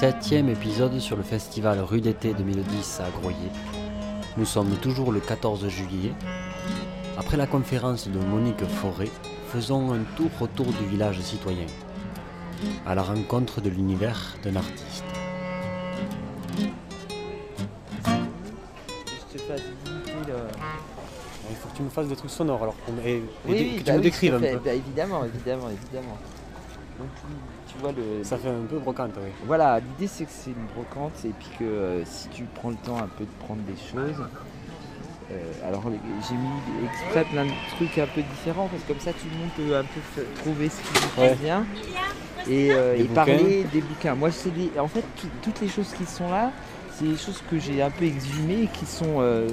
Septième épisode sur le festival Rue d'été 2010 à Groyer. Nous sommes toujours le 14 juillet. Après la conférence de Monique Forêt, faisons un tour autour du village citoyen, à la rencontre de l'univers d'un artiste. Je te le- Il faut que tu me fasses des trucs sonores alors qu'on- et, et Oui, des- oui, que tu bah me oui, décrives un peu. Bah, évidemment, évidemment, évidemment. Donc, tu vois le. Ça fait un peu brocante, oui. Voilà, l'idée c'est que c'est une brocante et puis que euh, si tu prends le temps un peu de prendre des choses. euh, alors j'ai mis exprès plein de trucs un peu différents parce que comme ça tout le monde peut un peu trouver ce qui lui Ouais. convient et, euh, et parler des bouquins. Moi c'est des- en fait tout- toutes les choses qui sont là, c'est des choses que j'ai un peu exhumées et qui sont. euh,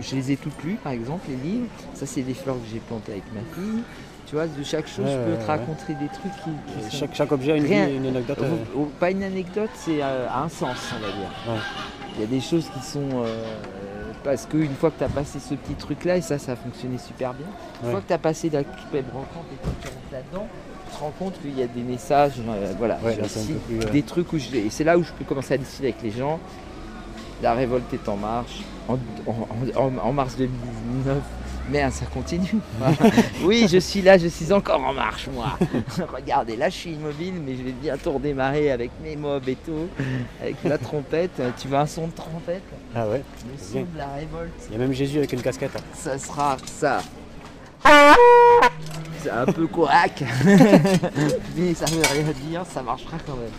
je les ai toutes lues par exemple, les livres. Ça c'est des fleurs que j'ai plantées avec ma fille. Tu vois, de chaque chose Ouais, je peux te raconter des trucs qui, qui Et sont- Chaque, chaque objet a une, Rien. vie, une anecdote. euh, pas une anecdote, c'est euh, un sens, on va dire. Il y a des choses qui sont. euh, parce qu'une fois que tu as passé ce petit truc-là, et ça, ça a fonctionné super bien, une fois que tu as passé la web rencontre et que tu rentres là-dedans, tu te rends compte qu'il y a des messages. euh, voilà, Ouais, aussi plus, euh, des trucs où je. Et c'est là où je peux commencer à discuter avec les gens. La révolte est en marche. En, en- en- en mars 2019. Merde, ça continue. oui, je suis là, je suis encore en marche, moi. Regardez, là, je suis immobile, mais je vais bientôt redémarrer avec mes mobs et tout, avec la trompette. Tu veux un son de trompette? Ah ouais. Le son de la révolte, Il y a même Jésus avec une casquette. ça sera ça. C'est un peu coac, mais ça veut rien dire, ça marchera quand même.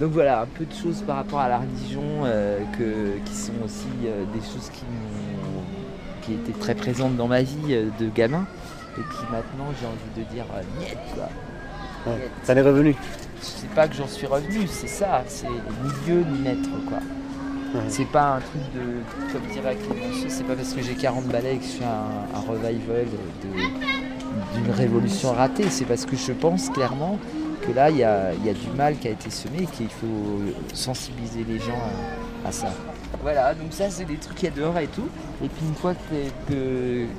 Donc voilà, un peu de choses par rapport à la religion euh, que, qui sont aussi euh, des choses qui, qui étaient très présentes dans ma vie euh, de gamin. Et puis maintenant, j'ai envie de dire euh, niet quoi. Ouais. Ça en est revenu. Sais pas que j'en suis revenu, c'est ça, c'est ni Dieu ni maître quoi. Ouais. C'est pas un truc de, comme dirait Clémenceau, c'est pas parce que j'ai 40 balais que je suis un, un revival d'une révolution ratée, c'est parce que je pense clairement que là il y a, y a du mal qui a été semé et qu'il faut sensibiliser les gens à, à ça. Voilà, donc ça c'est des trucs qu'il y a dehors et tout. Et puis une fois que,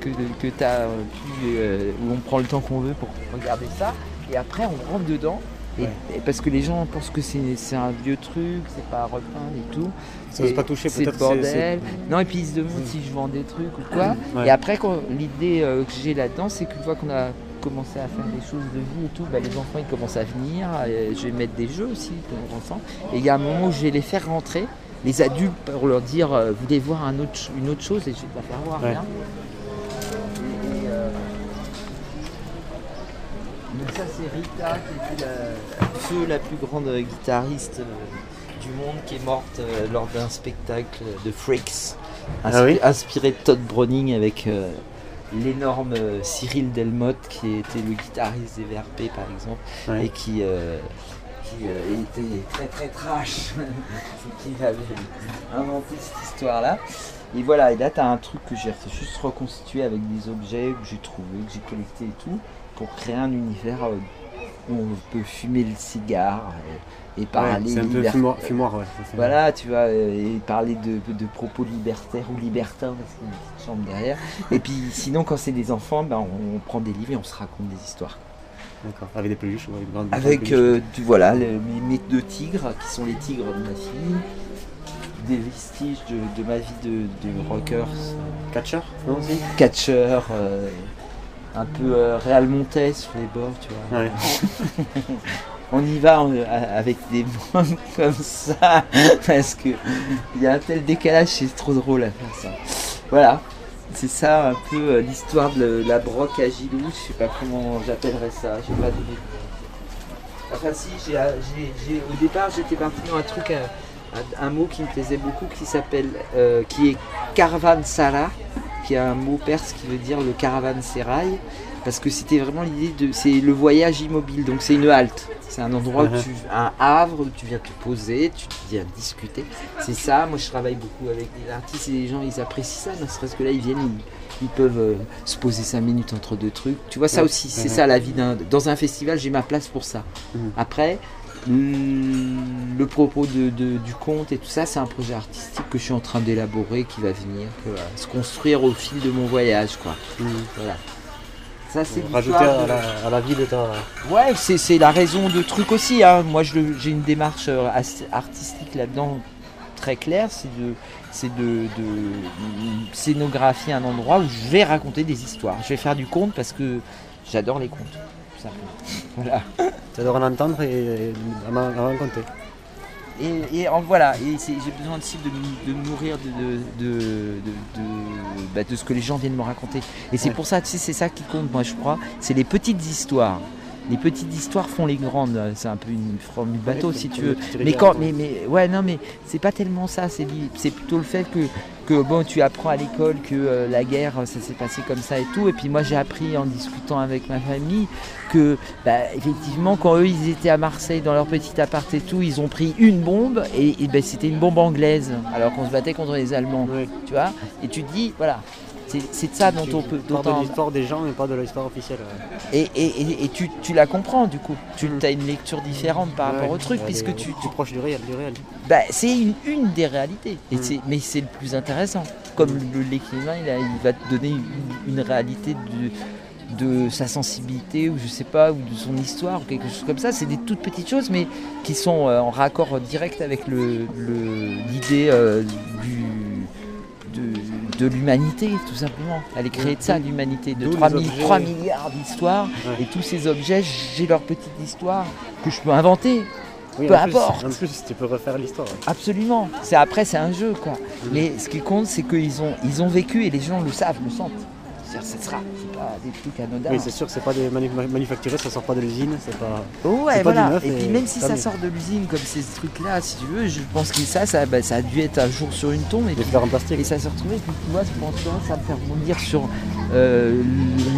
que, que, tu as pu, euh, où on prend le temps qu'on veut pour regarder ça, et après on rentre dedans. Et, Ouais. et parce que les gens pensent que c'est un vieux truc, c'est pas à repeindre et tout. Ça n'ose pas toucher peut-être. bordel. Non, et puis ils se demandent si je vends des trucs ou quoi. Ouais. Et après, l'idée euh, que j'ai là-dedans, c'est qu'une fois qu'on a commencé à faire des choses de vie et tout, bah, les enfants ils commencent à venir. je vais mettre des jeux aussi enfants. Et il y a un moment où je vais les faire rentrer, les adultes, pour leur dire euh, Vous voulez voir un autre, une autre chose Et je vais te la faire voir. Ouais. viens. Et, et, euh, donc ça c'est Rita qui était la, feu la plus grande euh, guitariste euh, du monde qui est morte euh, lors d'un spectacle de Freaks inspi- Ah oui inspiré de Todd Browning avec euh, l'énorme Cyril Delmotte qui était le guitariste des VRP par exemple Ouais. et qui, euh, qui euh, était très très trash qui avait inventé cette histoire là et voilà et là tu as un truc que j'ai juste reconstitué avec des objets que j'ai trouvés que j'ai collectés et tout pour créer un univers euh, où on peut fumer le cigare et, et parler c'est un peu liberté. fumoir, fumoir, ouais. ça, Voilà, tu vois, euh, et parler de, de propos libertaires ou libertins, parce qu'il y a une petite chambre derrière. Et puis sinon, quand c'est des enfants, ben, on, on prend des livres et on se raconte des histoires. D'accord. Avec des peluches. grande Avec, peluche. euh, du- voilà, mes, deux tigres, qui sont les tigres de ma fille, des vestiges de, de ma vie de, de rocker, Catcher Non catcheur, euh, un peu euh, Real Montes sur les bords, tu vois. Ouais. On y va euh, avec des mômes comme ça parce que il y a un tel décalage, c'est trop drôle à faire ça. Voilà, c'est ça un peu euh, l'histoire de la broque à Gilou. Je sais pas comment j'appellerais ça. J'ai pas donné. Enfin si, euh, au départ j'étais parti dans un truc, un, un- mot qui me plaisait beaucoup qui s'appelle, euh, qui est Karavansara, qui est un mot perse qui veut dire le caravansérail parce que c'était vraiment l'idée de c'est le voyage immobile donc c'est une halte c'est un endroit où Mhm. tu un havre où tu viens te poser tu viens discuter c'est ça moi je travaille beaucoup avec des artistes et les gens ils apprécient ça ne serait-ce que là ils viennent ils, ils peuvent euh, se poser cinq minutes entre deux trucs tu vois ça aussi c'est Mhm. ça la vie d'un dans un festival j'ai ma place pour ça Mhm. après mm, le propos de, de- du conte et tout ça, c'est un projet artistique que je suis en train d'élaborer, qui va venir, qui va se construire au fil de mon voyage, quoi. Mhm. Voilà. Ça, c'est Rajouter à de- la, à la vie de ta. Ouais, c'est c'est la raison de truc aussi. hein. Moi, j'ai une démarche euh, artistique là-dedans très claire. C'est de, c'est de, de scénographier un endroit où je vais raconter des histoires. Je vais faire du conte parce que j'adore les contes. tout simplement. Voilà. Tu adores en entendre et, à m'en raconter. Et, et en voilà, et j'ai besoin aussi de, de nourrir de, de, de, de- de- bah, de ce que les gens viennent me raconter. Et c'est Ouais. pour ça, tu sais, c'est ça qui compte, moi je crois. C'est les petites histoires. Les petites histoires font les grandes. C'est un peu une forme du bateau, si tu veux. Mais quand, mais, mais ouais, non, mais c'est pas tellement ça. C'est plutôt le fait que, que bon, tu apprends à l'école que euh, la guerre, ça s'est passé comme ça et tout. Et puis moi, j'ai appris en discutant avec ma famille que, bah, effectivement, quand eux, ils étaient à Marseille dans leur petit appart et tout, ils ont pris une bombe et, et, ben, c'était une bombe anglaise, alors qu'on se battait contre les Allemands. Oui. Tu vois Et tu te dis, voilà. C'est de ça dont on peut. dont de l'histoire des gens et pas de l'histoire officielle. ouais. et, et, et- et tu, tu la comprends du coup. Tu Mm. as une lecture différente par rapport au truc, puisque tu, tu es proche du réel, du réel. bah, c'est une, une des réalités. Et Mm. c'est- mais c'est le plus intéressant. Comme le- l'écrivain, il, a- il va te donner une, une réalité de, de sa sensibilité, ou je sais pas, ou de son histoire, ou quelque chose comme ça. C'est des toutes petites choses, mais qui sont euh, en raccord direct avec le- le- l'idée euh, du. De, l'humanité, tout simplement. Elle est créée de ça, l'humanité, de D'où 3, les objets. 3 milliards d'histoires. Ouais. Et tous ces objets, j'ai leur petite histoire que je peux inventer. Oui, Peu en plus- importe. En plus, tu peux refaire l'histoire. Absolument. C'est après, c'est un jeu, quoi. Mais ce qui compte, c'est qu'ils ont, ils ont vécu et les gens le savent, le sentent. C'est-à-dire, ce sera, c'est pas des trucs anodins. Oui, c'est sûr que c'est pas des manu- manufacturés, ça sort pas de l'usine, c'est pas. ouais, pas voilà. du neuf et puis même si ça mieux. sort de l'usine comme ces trucs-là, si tu veux, je pense que ça, ça, bah, ça a dû être un jour sur une tombe et puis en plastique. Et ça s'est retrouvé, puis tu vois, je pense que ça me fait rebondir sur euh,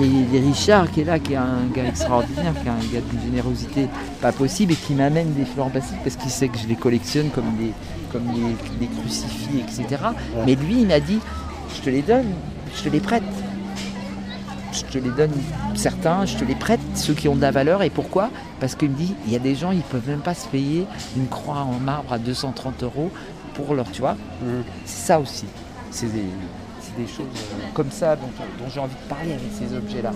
les, les Richard qui est là, qui est un gars extraordinaire, qui est un gars d'une générosité pas possible et qui m'amène des fleurs en plastique parce qu'il sait que je les collectionne comme des, comme des, des crucifix, etc. Ouais. Mais lui, il m'a dit, je te les donne, je te les prête. Je te les donne certains, je te les prête, ceux qui ont de la valeur. Et pourquoi? Parce qu'il me dit, il y a des gens, ils peuvent même pas se payer une croix en marbre à 230 euros pour leur, tu vois. Mhm. C'est ça aussi. C'est des, des choses euh, comme ça dont, dont j'ai envie de parler avec ces objets-là.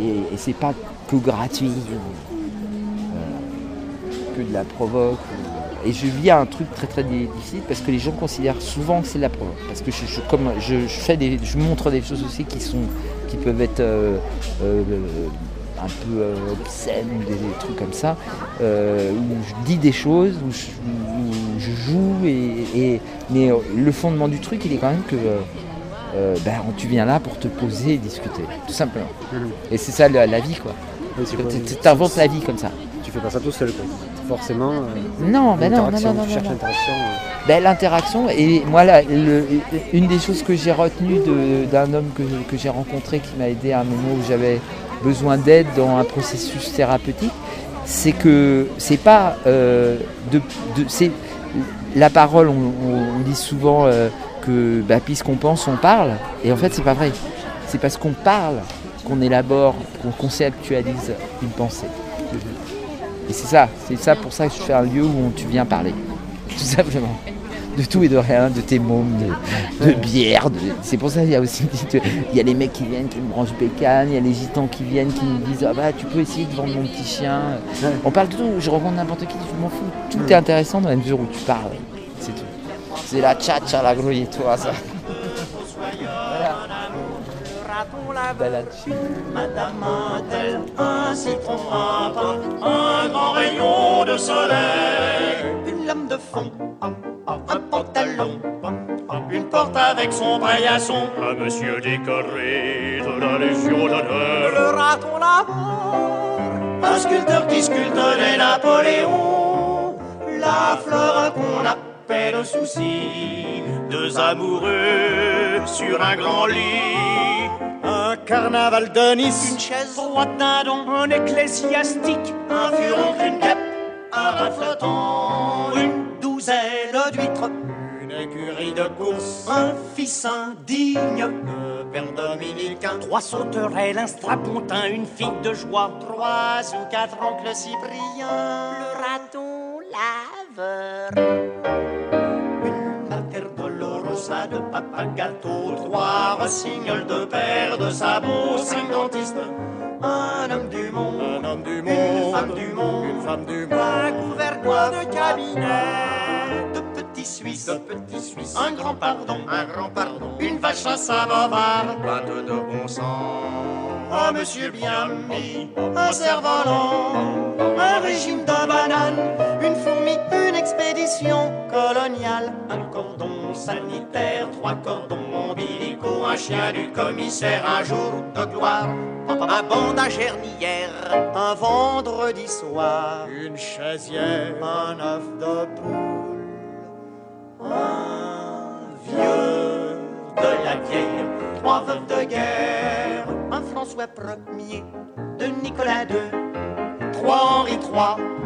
Et, et c'est pas que gratuit, euh, que de la provoque. euh. Et je vis un truc très très di- difficile parce que les gens considèrent souvent que c'est de la provoque. Parce que je, je- comme je, je fais des, je montre des choses aussi qui sont, qui peuvent être euh, euh, un peu euh, obscènes ou des, des trucs comme ça, euh, où je dis des choses, où je, où je joue et, et- mais le fondement du truc, il est quand même que ben, tu viens là pour te poser et discuter, tout simplement. Mhm. Et c'est ça la, la vie, quoi. T'inventes la vie comme ça. Tu fais pas ça tout seul, quoi. Forcément. euh, Non, ben non, non, l'interaction, non, l'interaction. euh, Ben, l'interaction, et moi, là, le- une des choses que j'ai retenues d'un homme que, que j'ai rencontré qui m'a aidé à un moment où j'avais besoin d'aide dans un processus thérapeutique, c'est que c'est pas euh, de, la parole. On, on- on dit souvent euh, que bah, puisqu'on pense, on parle, et en fait, c'est pas vrai. C'est parce qu'on parle qu'on élabore, qu'on conceptualise une pensée. Et c'est ça, c'est ça pour ça que je fais un lieu où tu viens parler, tout simplement. De tout et de rien, de tes mômes, de, de bière. de- C'est pour ça qu'il y a aussi il y a les mecs qui viennent, qui me branchent bécane, il y a les gitans qui viennent, qui me disent ah bah tu peux essayer de vendre mon petit chien. On parle de tout, je rencontre n'importe qui, je m'en fous. Tout est intéressant dans la mesure où tu parles. C'est tout. C'est la tchatcha, la grouille toi ça. Bah, là-dessus. Madame a-t-elle un citron, un grand rayon de soleil, une lame de fond, un pantalon, une porte avec son paillasson, un monsieur décoré de la Légion d'honneur, le raton laveur, un sculpteur qui sculpte les Napoléons, la fleur qu'on appelle souci, deux amoureux sur un grand lit. Un carnaval de Nice, une chaise. Droite d'un don, un ecclésiastique, un furon, une guêpe, un flottant, une douzaine d'huîtres, une écurie de course, un fils indigne, le père dominicain, trois sauterelles, un strapontin, une fille de joie, trois ou quatre oncles Cyprien, le raton laveur, de un gâteau, trois rossignols, deux paires de sabots, cinq dentistes, un homme du monde, Un homme du une monde, femme du monde, une femme du un monde, gouvernoir de cabinet, de petits Suisses, de petits Suisses, un grand pardon, un grand pardon, une vache à samovar, bateau de bon sang. un monsieur bien mis, un cerf-volant, un régime de bananes, une fourmi, une expédition coloniale, un cordon sanitaire, trois cordons ombilicaux, un chien du commissaire, un jour de gloire, un bandage hernière, un vendredi soir, Une chaisière, un œuf de poule, un vieux de la vieille, trois veuves de guerre, un François Ier, de Nicolas II, trois Henri III,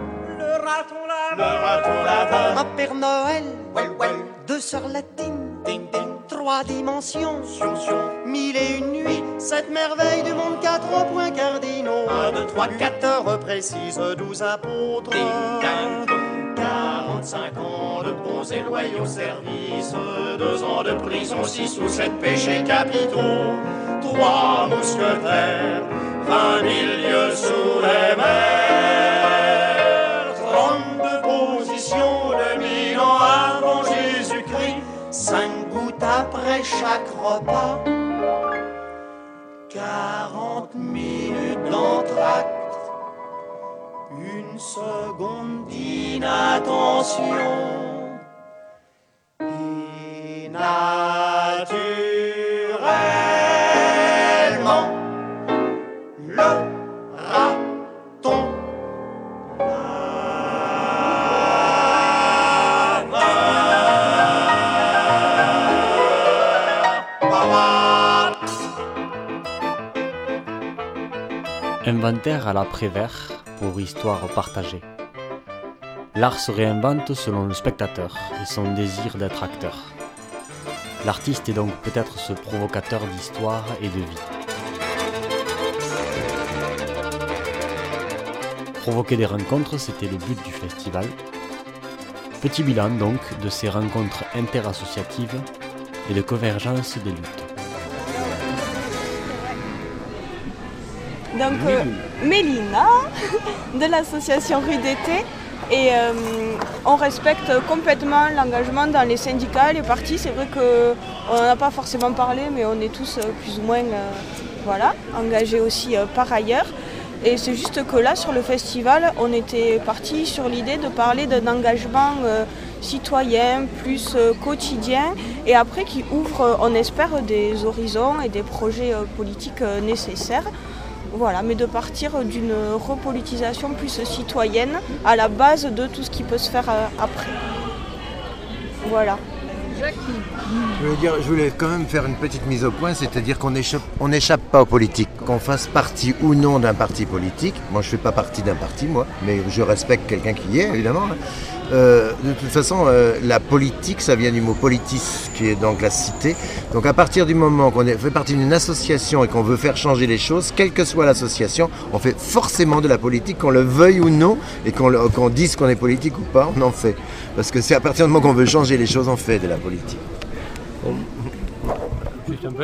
raton laveur, le raton laveur, un Père Noël, well, well, deux sœurs latines, ding ding, trois dimensions, sion, sion, mille et une nuits, sept merveilles du monde, quatre points cardinaux, un, deux, trois, quatre. heures précises, douze apôtres, ding, ding, dong. 45 ans de bons et loyaux services, deux ans de prison, six ou sept péchés capitaux, trois mousquetaires, vingt mille lieues sous les mers, après chaque repas, quarante minutes d'entracte une seconde d'inattention. Inventaire à l'après-vert pour histoire partagée. L'art se réinvente selon le spectateur et son désir d'être acteur. L'artiste est donc peut-être ce provocateur d'histoire et de vie. Provoquer des rencontres, c'était le but du festival. Petit bilan donc de ces rencontres interassociatives et de convergence des luttes. Donc euh, Mélina de l'association Rue d'été et euh, on respecte complètement l'engagement dans les syndicats, les partis. C'est vrai qu'on n'en a pas forcément parlé mais on est tous euh, plus ou moins euh, voilà, engagés aussi euh, par ailleurs. Et c'est juste que là sur le festival on était parti sur l'idée de parler d'un engagement euh, citoyen plus euh, quotidien et après qui ouvre euh, on espère des horizons et des projets euh, politiques euh, nécessaires. Voilà, mais de partir d'une repolitisation plus citoyenne à la base de tout ce qui peut se faire euh, après. Voilà. Je veux dire, je voulais quand même faire une petite mise au point, c'est-à-dire qu'on échappe, on n'échappe pas aux politiques, qu'on fasse partie ou non d'un parti politique. Moi, je fais pas partie d'un parti, moi, mais je respecte quelqu'un qui y est, évidemment. Euh, de toute façon, euh, la politique, ça vient du mot politis, qui est donc la cité. Donc, à partir du moment qu'on fait partie d'une association et qu'on veut faire changer les choses, quelle que soit l'association, on fait forcément de la politique, qu'on le veuille ou non, et qu'on dise qu'on est politique ou pas, on en fait. Parce que c'est à partir du moment qu'on veut changer les choses, on fait de la politique.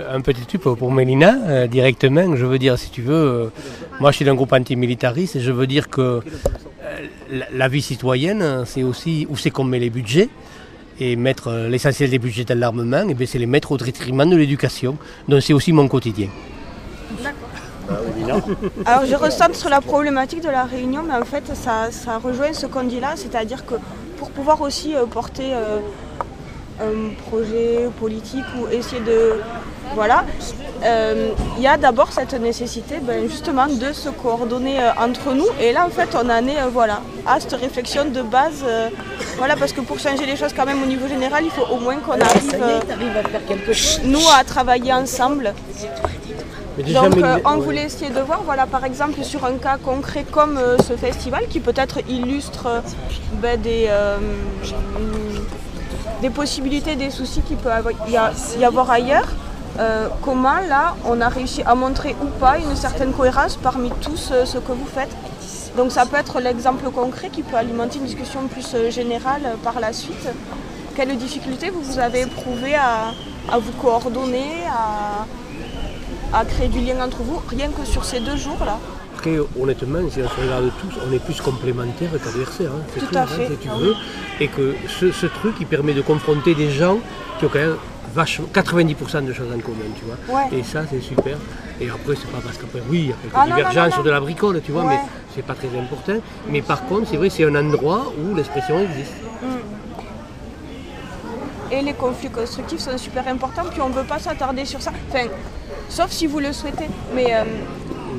Un, petit truc pour, Mélina, euh, directement. Je veux dire, si tu veux, moi je suis d'un groupe antimilitariste et je veux dire que la, la vie citoyenne, euh, c'est aussi où c'est qu'on met les budgets. Et mettre euh, l'essentiel des budgets dans l'armement, et bien c'est les mettre au détriment de l'éducation. Donc c'est aussi mon quotidien. Alors je ressens sur la problématique de la réunion, mais en fait ça, ça rejoint ce qu'on dit là, c'est-à-dire que pour pouvoir aussi euh, porter euh, un projet politique ou essayer de... Voilà, euh, il y a d'abord cette nécessité ben, justement de se coordonner euh, entre nous. Et là en fait on en est euh, voilà, à cette réflexion de base. euh, voilà, parce que pour changer les choses quand même au niveau général, il faut au moins qu'on arrive, euh, nous, à travailler ensemble. Donc euh, on voulait essayer de voir, voilà, par exemple, sur un cas concret comme euh, ce festival, qui peut-être illustre euh, ben, des, euh, des possibilités, des soucis qu'il peut y avoir ailleurs. Euh, comment là on a réussi à montrer ou pas une certaine cohérence parmi tous euh, ce que vous faites? Donc ça peut être l'exemple concret qui peut alimenter une discussion plus euh, générale par la suite. Quelles difficultés vous, vous avez éprouvées à, à vous coordonner, à, à créer du lien entre vous, rien que sur ces deux jours-là Après, honnêtement, si on se regarde tous, on est plus complémentaires qu'adversaires. hein, Tout à hein, fait. si tu veux. Et que ce, ce truc, il permet de confronter des gens qui ont quand même vachement, 90% de choses en commun, tu vois. Ouais. Et ça, c'est super. Et après, c'est pas parce qu'après, oui, il y a quelques Ah divergences sur de la bricole, tu vois, Ouais. mais c'est pas très important. Mais par contre, c'est vrai, c'est un endroit où l'expression existe. Et les conflits constructifs sont super importants, puis on ne veut pas s'attarder sur ça. Enfin, sauf si vous le souhaitez. Mais euh,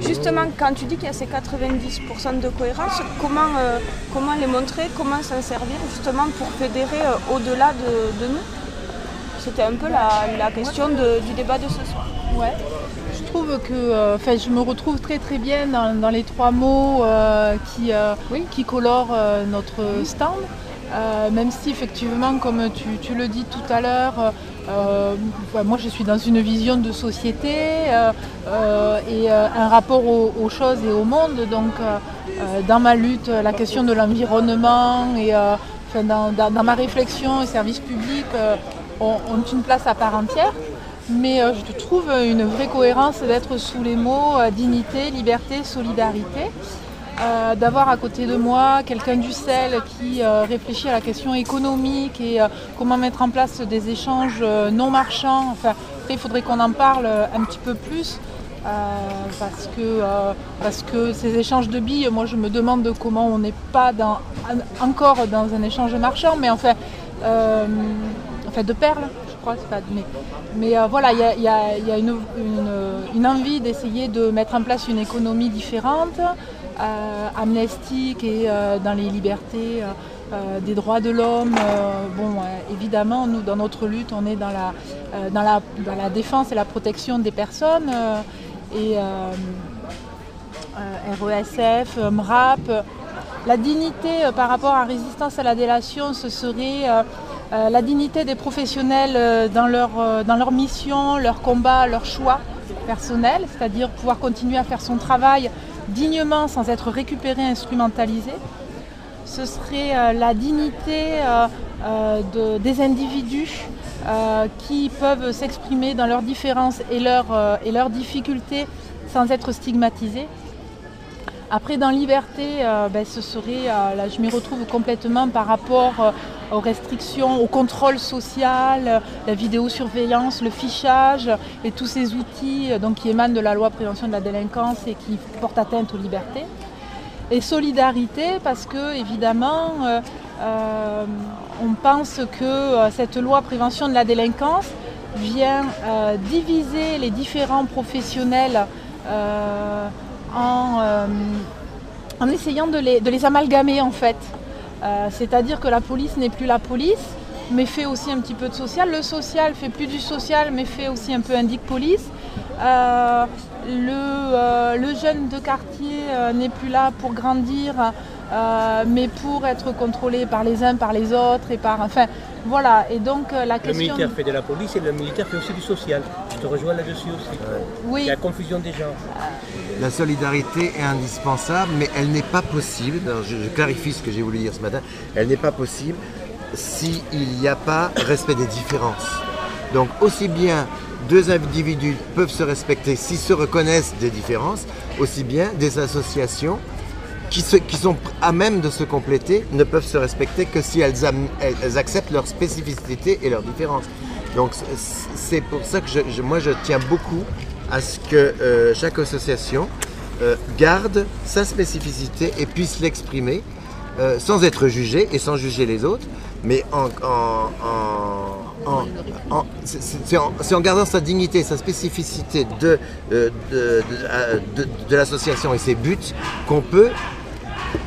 justement, quand tu dis qu'il y a ces 90% de cohérence, comment, euh, comment les montrer, comment s'en servir justement pour fédérer euh, au-delà de, de nous? C'était un peu la, la question de- du débat de ce soir. Ouais. Je trouve que euh, je me retrouve très très bien dans, dans les trois mots euh, qui, euh, qui colorent notre stand. Même si effectivement, comme tu, tu le dis tout à l'heure, moi je suis dans une vision de société et un rapport aux, aux choses et au monde. Donc dans ma lutte, la question de l'environnement et dans, dans- dans ma réflexion, les services publics euh, ont, une place à part entière. Mais euh, je trouve une vraie cohérence d'être sous les mots euh, dignité, liberté, solidarité. Euh, D'avoir à côté de moi quelqu'un du CEL qui réfléchit à la question économique et comment mettre en place des échanges non marchands. Enfin, après, il faudrait qu'on en parle un petit peu plus. parce, que, parce que ces échanges de billes, moi je me demande comment on n'est pas encore dans un échange marchand, mais enfin, de perles, je crois, pas, mais, mais euh, voilà, il y a, une, une- une envie d'essayer de mettre en place une économie différente, euh, amnestique et euh, dans les libertés. des droits de l'homme. bon, évidemment, nous, dans notre lutte, on est dans la, dans la, dans la défense et la protection des personnes. et RESF, MRAP. La dignité par rapport à résistance à la délation, ce serait euh, la dignité des professionnels euh, dans leur, euh, dans leur mission, leur combat, leur choix personnel, c'est-à-dire pouvoir continuer à faire son travail dignement sans être récupéré, instrumentalisé. Ce serait la dignité de- des individus qui peuvent s'exprimer dans leurs différences et leurs difficultés sans être stigmatisés. Après, dans liberté, euh, ben, ce serait, euh, là, je m'y retrouve complètement par rapport euh, aux restrictions, au contrôle social, la vidéosurveillance, le fichage et tous ces outils donc, qui émanent de la loi prévention de la délinquance et qui portent atteinte aux libertés. Et solidarité parce que, évidemment, on pense que cette loi prévention de la délinquance vient diviser les différents professionnels en, euh, en essayant de les, de les amalgamer en fait. Euh, C'est-à-dire que la police n'est plus la police, mais fait aussi un petit peu de social. Le social fait plus du social, mais fait aussi un peu indique police. Euh, le, le jeune de quartier n'est plus là pour grandir, mais pour être contrôlé par les uns, par les autres, et par. Enfin, voilà. Et donc euh, la Le question. militaire fait de la police et le militaire fait aussi du social. Je te rejoins là-dessus aussi. Oui. Il y a confusion des gens. La solidarité est indispensable, mais elle n'est pas possible, alors je, je clarifie ce que j'ai voulu dire ce matin, elle n'est pas possible s'il n'y a pas respect des différences. Donc aussi bien deux individus peuvent se respecter s'ils se reconnaissent des différences, aussi bien des associations qui, sont à même de se compléter ne peuvent se respecter que si elles, acceptent leur spécificité et leurs différences. Donc c'est pour ça que moi je tiens beaucoup à ce que euh, chaque association euh, garde sa spécificité et puisse l'exprimer euh, sans être jugée et sans juger les autres, mais en, c'est- en, gardant sa dignité, sa spécificité de l'association et ses buts qu'on peut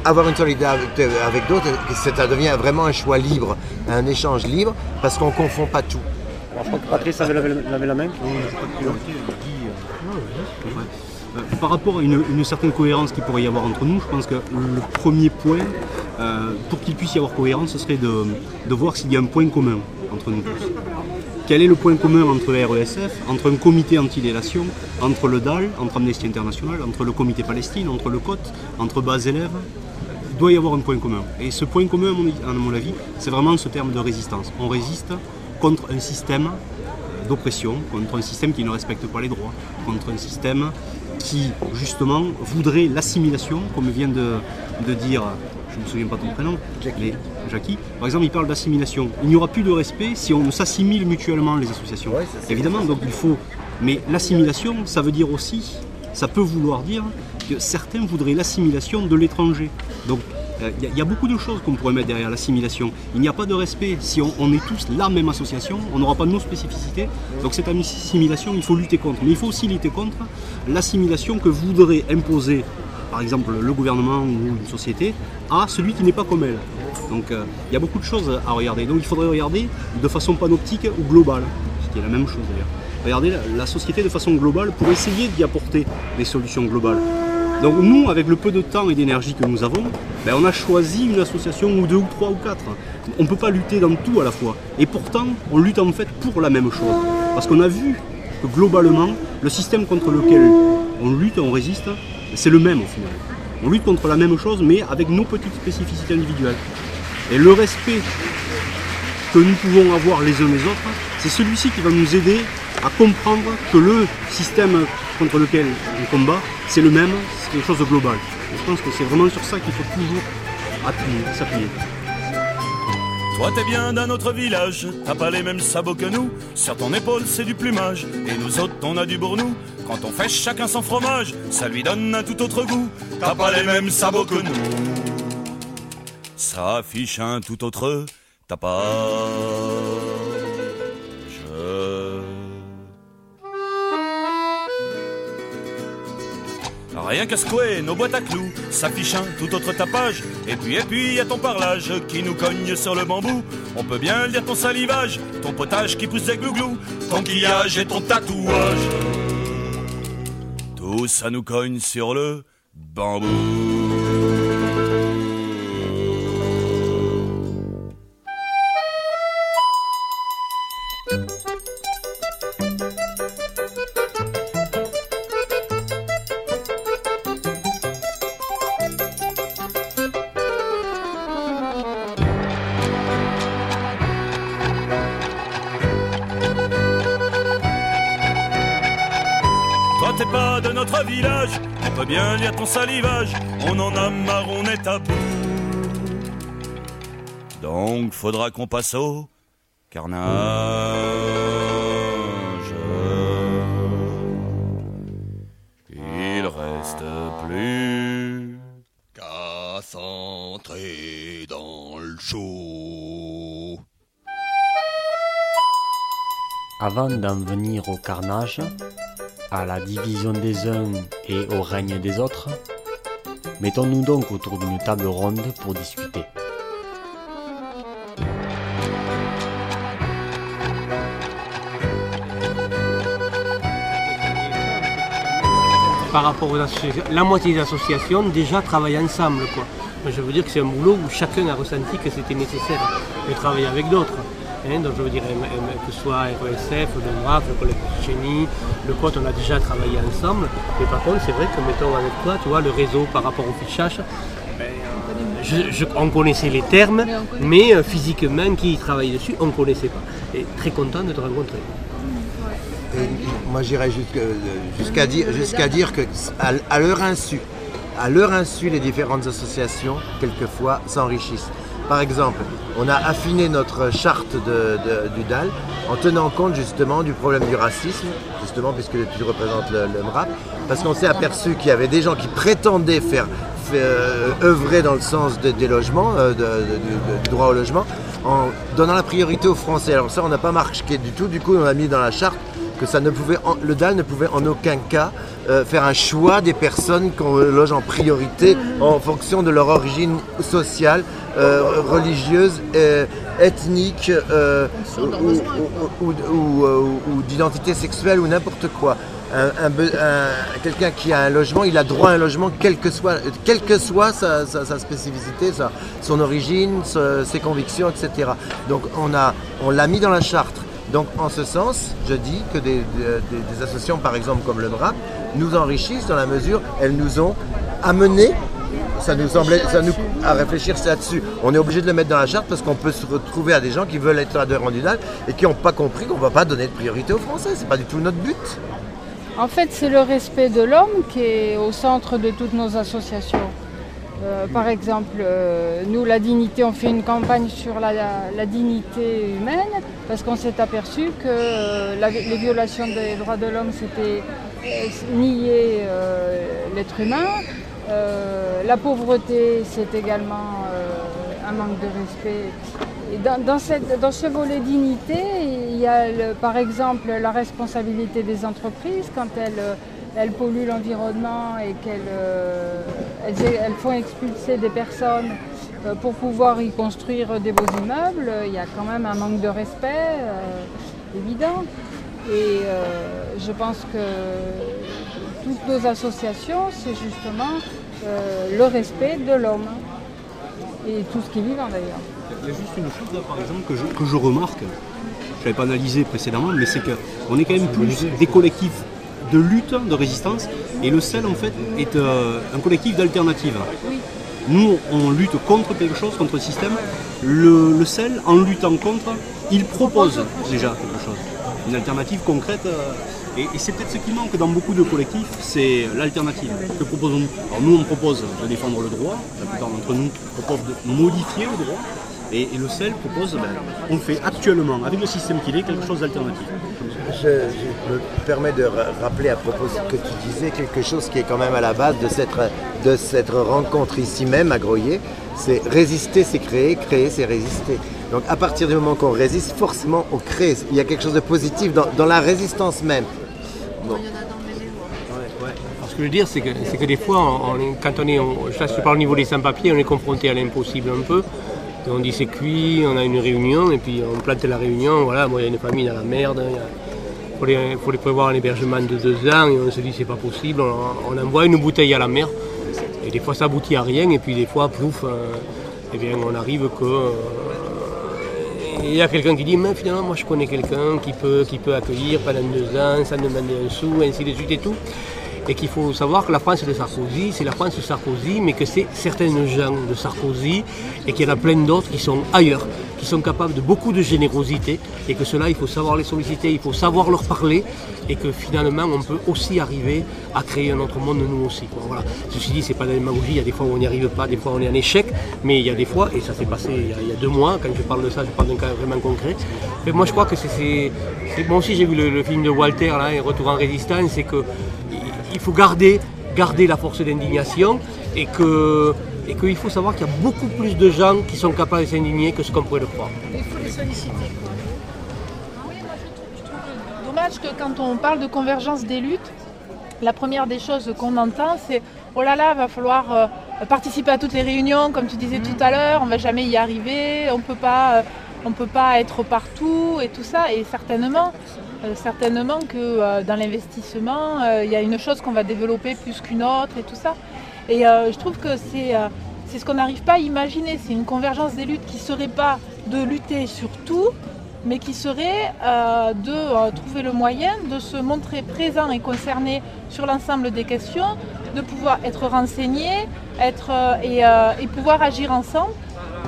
avoir une solidarité avec d'autres, ça devient vraiment un choix libre, un échange libre, parce qu'on ne confond pas tout. Alors, je crois que Patrice avait levé la main. Euh, Par rapport à une, une certaine cohérence qu'il pourrait y avoir entre nous, je pense que le premier point, euh, pour qu'il puisse y avoir cohérence, ce serait de, de voir s'il y a un point commun entre nous tous. Quel est le point commun entre RESF, entre un comité anti-délation, entre le DAL, entre Amnesty International, entre le comité Palestine, entre le COT, entre bas élèves Il doit y avoir un point commun. Et ce point commun, à mon, avis, c'est vraiment ce terme de résistance. On résiste contre un système d'oppression, contre un système qui ne respecte pas les droits, contre un système qui justement voudrait l'assimilation, comme vient de, de dire, je ne me souviens pas de ton prénom, mais Jackie, par exemple, il parle d'assimilation. Il n'y aura plus de respect si on ne s'assimile mutuellement les associations. Évidemment, donc il faut. Mais l'assimilation, ça veut dire aussi, ça peut vouloir dire que certains voudraient l'assimilation de l'étranger. Donc il y, a beaucoup de choses qu'on pourrait mettre derrière l'assimilation. Il n'y a pas de respect. Si on, on est tous la même association, on n'aura pas nos spécificités. Donc cette assimilation, il faut lutter contre. Mais il faut aussi lutter contre l'assimilation que voudrait imposer, par exemple, le gouvernement ou une société à celui qui n'est pas comme elle. Donc euh, il y a beaucoup de choses à regarder. Donc il faudrait regarder de façon panoptique ou globale, ce qui est la même chose d'ailleurs. Regarder la, société de façon globale pour essayer d'y apporter des solutions globales. Donc nous, avec le peu de temps et d'énergie que nous avons, ben, on a choisi une association ou deux ou trois ou quatre. On ne peut pas lutter dans tout à la fois. Et pourtant, on lutte en fait pour la même chose. Parce qu'on a vu que globalement, le système contre lequel on lutte, on résiste, c'est le même au final. On lutte contre la même chose, mais avec nos petites spécificités individuelles. Et le respect que nous pouvons avoir les uns les autres, c'est celui-ci qui va nous aider à comprendre que le système contre lequel on combat, c'est le même, c'est quelque chose de global. Je pense que c'est vraiment sur ça qu'il faut toujours appuyer, s'appuyer. Toi t'es bien d'un autre village, t'as pas les mêmes sabots que nous. Sur ton épaule c'est du plumage, et nous autres on a du bournou. Quand on fait chacun son fromage, ça lui donne un tout autre goût. T'as pas les mêmes sabots que nous. Ça affiche un tout autre tapage. Rien qu'à secouer nos boîtes à clous, s'affiche un tout autre tapage. Et puis, et puis, y ton parlage qui nous cogne sur le bambou. On peut bien lire ton salivage, ton potage qui pousse des glouglous, ton quillage et ton tatouage. Tout ça nous cogne sur le bambou. De notre village, on peut bien lire ton salivage, on en a marre, on est à bout. Donc faudra qu'on passe au carnage. Il reste plus qu'à s'entrer dans le show. Avant d'en venir au carnage, à la division des uns et au règne des autres, mettons-nous donc autour d'une table ronde pour discuter. par rapport aux associations, la moitié des associations déjà travaillent ensemble. Je veux dire que c'est un boulot où chacun a ressenti que c'était nécessaire de travailler avec d'autres. Hein, donc je veux dire que ce soit RESF, le MRAF, le collectif Chény, le COT, on a déjà travaillé ensemble. Mais par contre, c'est vrai que mettons avec toi, tu vois, le réseau par rapport au fichage, ben, euh, je- je- on connaissait les termes, mais euh, physiquement, qui travaille dessus, on ne connaissait pas. Et très content de te rencontrer. Et moi, j'irais jusque- jusqu'à dire, jusqu'à dire que, à, à leur insu, à leur insu, les différentes associations, quelquefois, s'enrichissent. Par exemple, on a affiné notre charte du DAL en tenant compte justement du problème du racisme, justement puisque tu représentes le, MRAP, parce qu'on s'est aperçu qu'il y avait des gens qui prétendaient faire, euh, œuvrer dans le sens de- des logements, euh, du- du droit au logement, en donnant la priorité aux Français. Alors ça, on n'a pas marqué du tout. Du coup, on a mis dans la charte que ça ne pouvait, en- le DAL ne pouvait en aucun cas euh, faire un choix des personnes qu'on loge en priorité en fonction de leur origine sociale, euh, religieuse, euh, ethnique ou, ou- ou- ou- ou- ou d'identité sexuelle ou n'importe quoi. Un- un be- un- Quelqu'un qui a un logement, il a droit à un logement quelle que soit, quelle que soit sa, sa- sa spécificité, sa- son origine, ses convictions, etc. Donc on l'a mis dans la charte. Donc en ce sens, je dis que des, associations, par exemple comme le MRAP, nous enrichissent dans la mesure elles nous ont amené ça nous semblait, à réfléchir là-dessus. On est obligé de le mettre dans la charte parce qu'on peut se retrouver à des gens qui veulent être adhérents du DAL et qui n'ont pas compris qu'on ne va pas donner de priorité aux Français. C'est pas du tout notre but. En fait, c'est le respect de l'homme qui est au centre de toutes nos associations. Euh, par exemple, euh, nous, la dignité, on fait une campagne sur la, dignité humaine parce qu'on s'est aperçu que euh, les violations des droits de l'homme, c'était nier l'être humain. La pauvreté, c'est également un manque de respect. Et dans, ce volet dignité, il y a par exemple la responsabilité des entreprises quand elles, elles polluent l'environnement et qu'elles euh, elles- elles font expulser des personnes euh, pour pouvoir y construire des beaux immeubles. Il y a quand même un manque de respect euh, évident. Et euh, je pense que toutes nos associations, c'est justement euh, le respect de l'homme et tout ce qui est vivant d'ailleurs. Il y a juste une chose là, par exemple, que je, que je remarque, je n'avais pas analysé précédemment, mais c'est qu'on est quand même plus des collectifs de lutte, de résistance, et le CEL en fait est euh, un collectif d'alternative. Nous, on lutte contre quelque chose, contre le système. Le, le CEL, en luttant contre, il propose déjà quelque chose, une alternative concrète. euh, et, et c'est peut-être ce qui manque dans beaucoup de collectifs, c'est l'alternative. Que proposons-nous? Alors nous, on propose de défendre le droit, la plupart d'entre nous proposent de modifier le droit, et, et le CEL propose, ben, on fait actuellement, avec le système qu'il est, quelque chose d'alternatif. Je, je me permets de ra- rappeler à propos de ce que tu disais quelque chose qui est quand même à la base de cette, de cette rencontre ici même à Groyer. C'est résister, c'est créer, créer, c'est résister. Donc à partir du moment qu'on résiste, forcément on crée. Il y a quelque chose de positif dans, dans la résistance même. Bon. Ce que je veux dire, c'est que, c'est que des fois, on est- quand on est, on- là, je parle au niveau des sans-papiers, on est confronté à l'impossible un peu. Et on dit c'est cuit, on a une réunion, et puis on plante la réunion, voilà, moi il y a une famille dans la merde, il faut, les, faut les prévoir un hébergement de deux ans, et on se dit c'est pas possible, on, envoie une bouteille à la mer, et des fois ça aboutit à rien, et puis des fois, plouf, euh, eh bien on arrive que... euh, il y a quelqu'un qui dit, mais finalement, moi je connais quelqu'un qui peut, qui peut accueillir pendant deux ans sans demander un sou, ainsi de suite et tout. Et qu'il faut savoir que la France de Sarkozy, c'est la France de Sarkozy, mais que c'est certaines gens de Sarkozy et qu'il y en a plein d'autres qui sont ailleurs, qui sont capables de beaucoup de générosité et que cela, il faut savoir les solliciter, il faut savoir leur parler et que finalement, on peut aussi arriver à créer un autre monde nous aussi. Ceci dit, c'est pas de la démagogie, il y a des fois où on n'y arrive pas, des fois on est en échec, mais il y a des fois, et ça s'est passé il y, a, deux mois, quand je parle de ça, je parle d'un cas vraiment concret. Mais moi je crois que c'est. Moi aussi j'ai vu le, film de Walter, là, Retour en résistance, c'est que il faut garder, garder la force d'indignation et que et qu'il faut savoir qu'il y a beaucoup plus de gens qui sont capables de s'indigner que ce qu'on pourrait le croire. Il faut les solliciter. Dommage que quand on parle de convergence des luttes, la première des choses qu'on entend, c'est oh là là, va falloir euh, participer à toutes les réunions, comme tu disais tout à l'heure, on va jamais y arriver, on peut pas, euh, on peut pas être partout et tout ça. Et certainement, euh, certainement que dans l'investissement, il y a une chose qu'on va développer plus qu'une autre et tout ça. Et euh, je trouve que c'est euh, c'est ce qu'on n'arrive pas à imaginer. C'est une convergence des luttes qui ne serait pas de lutter sur tout, mais qui serait euh, de trouver le moyen de se montrer présent et concerné sur l'ensemble des questions, de pouvoir être renseigné être, et, et pouvoir agir ensemble.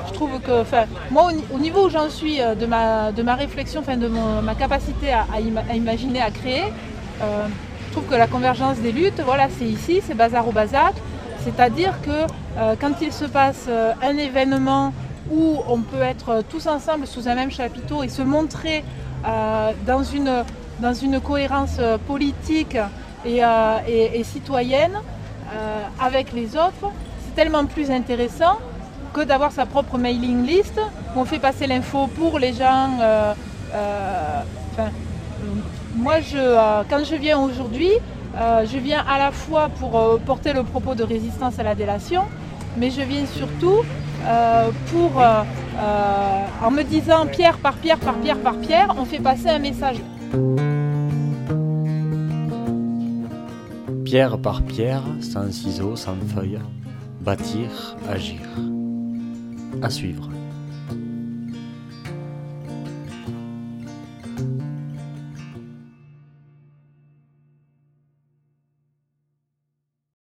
Je trouve que, moi, au, ni- au niveau où j'en suis de ma, de ma réflexion, de mon- ma capacité à, à ima- à imaginer, à créer, je trouve que la convergence des luttes, voilà, c'est ici, c'est bazar au bazac. C'est-à-dire que euh, quand il se passe euh, un événement où on peut être euh, tous ensemble sous un même chapiteau et se montrer dans, une, dans une cohérence politique et, et- et citoyenne avec les autres, c'est tellement plus intéressant que d'avoir sa propre mailing list où on fait passer l'info pour les gens. enfin, moi, je, quand je viens aujourd'hui, euh, je viens à la fois pour euh, porter le propos de résistance à la délation, mais je viens surtout euh, pour, en me disant pierre par pierre par pierre par pierre, on fait passer un message. Pierre par pierre, sans ciseaux, sans feuilles, bâtir, agir. À suivre.